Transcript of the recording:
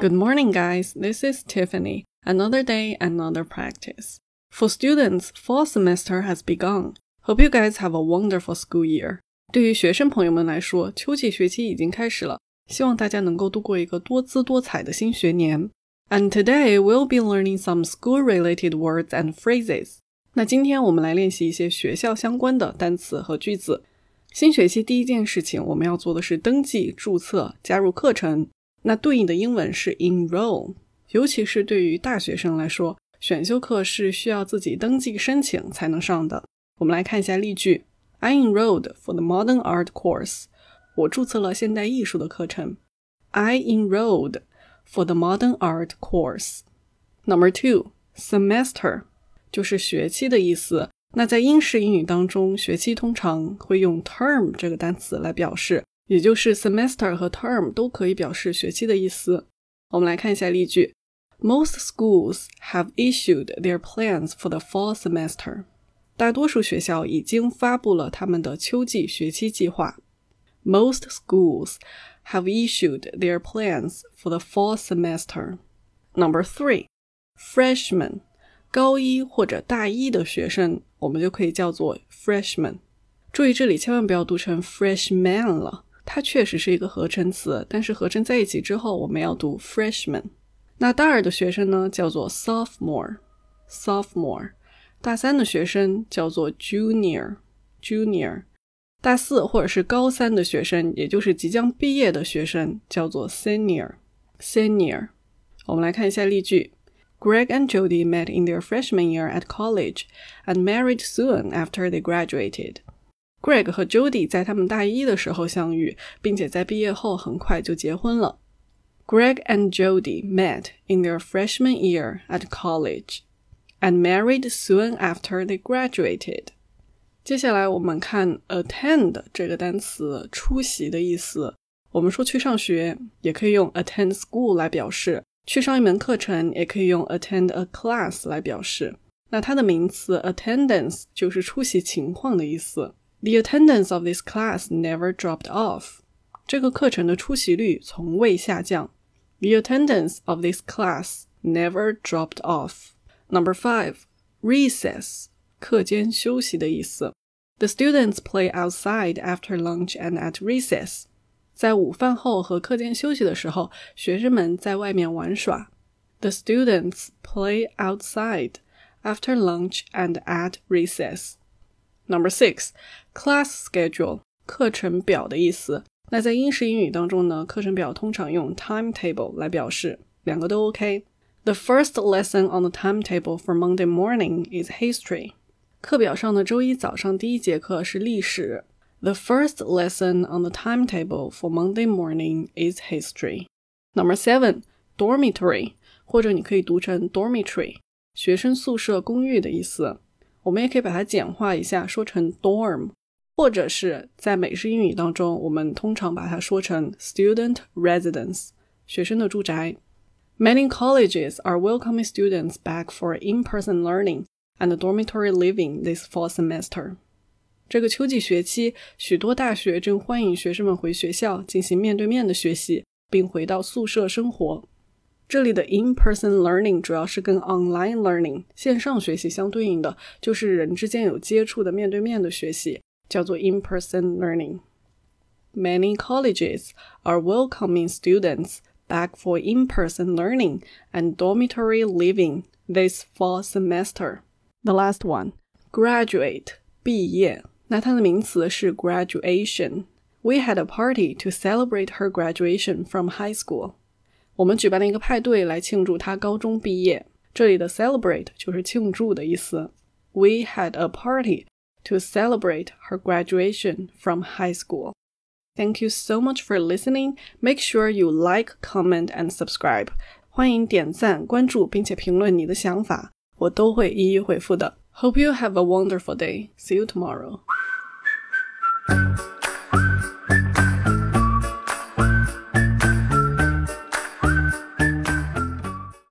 Good morning, guys. This is Tiffany. Another day, another practice. For students, fall semester has begun. Hope you guys have a wonderful school year. 对于学生朋友们来说，秋季学期已经开始了，希望大家能够度过一个多姿多彩的新学年。And today we'll be learning some school-related words and phrases. 那今天我们来练习一些学校相关的单词和句子。新学期第一件事情，我们要做的是登记、注册、加入课程。 那对应的英文是 enroll，尤其是对于大学生来说，选修课是需要自己登记申请才能上的。我们来看一下例句：I enrolled for the modern art course。我注册了现代艺术的课程。I enrolled for the modern art course。Number two，semester 就是学期的意思。那在英式英语当中，学期通常会用 term 这个单词来表示。也就是 semester 和 term 都可以表示学期的意思。我们来看一下例句：Most schools have issued their plans for the fall semester。大多数学校已经发布了他们的秋季学期计划。Most schools have issued their plans for the fall semester. Number three, freshman，高一或者大一的学生，我们就可以叫做 freshman。注意这里千万不要读成 freshman 了。 它确实是一个合成词，但是合成在一起之后，我们要读 freshman。那大二的学生呢，叫做 sophomore，sophomore。大三的学生叫做 junior，junior。大四或者是高三的学生，也就是即将毕业的学生，叫做 senior，senior。我们来看一下例句：Greg and Jody met in their freshman year at college and married soon after they graduated. Greg 和 Jody 在他们大一的时候相遇，并且在毕业后很快就结婚了。Greg and Jody met in their freshman year at college and married soon after they graduated. 接下来我们看 attend 这个单词，出席的意思。我们说去上学，也可以用 attend school 来表示；去上一门课程，也可以用 attend a class 来表示。那它的名词 attendance 就是出席情况的意思。The attendance of this class never dropped off. 这个课程的出席率从未下降。The attendance of this class never dropped off. Number five, recess. 课间休息的意思。The students play outside after lunch and at recess. 在午饭后和课间休息的时候，学生们在外面玩耍。The students play outside after lunch and at recess. Number six, class schedule 课程表的意思。那在英式英语当中呢，课程表通常用 timetable 来表示，两个都 OK。The first lesson on the timetable for Monday morning is history。课表上的周一早上第一节课是历史。The first lesson on the timetable for Monday morning is history. Number seven, dormitory，或者你可以读成 dormitory，学生宿舍公寓的意思。我们也可以把它简化一下，说成 dorm， 或者是在美式英语当中，我们通常把它说成 student residence，学生的住宅。Many colleges are welcoming students back for in-person learning and dormitory living this fall semester。这个秋季学期，许多大学正欢迎学生们回学校进行面对面的学习，并回到宿舍生活。这里的 in-person learning 主要是跟 online learning 线上学习相对应的，就是人之间有接触的面对面的学习，叫做 in-person learning。Many colleges are welcoming students back for in-person learning and dormitory living this fall semester. The last one, graduate 毕业，那它的名词是 graduation. We had a party to celebrate her graduation from high school. 我们举办了一个派对来庆祝他高中毕业。这里的 celebrate 就是庆祝的意思。We had a party to celebrate her graduation from high school. Thank you so much for listening. Make sure you like, comment, and subscribe. 欢迎点赞、关注并且评论你的想法，我都会一一回复的。Hope you have a wonderful day. See you tomorrow.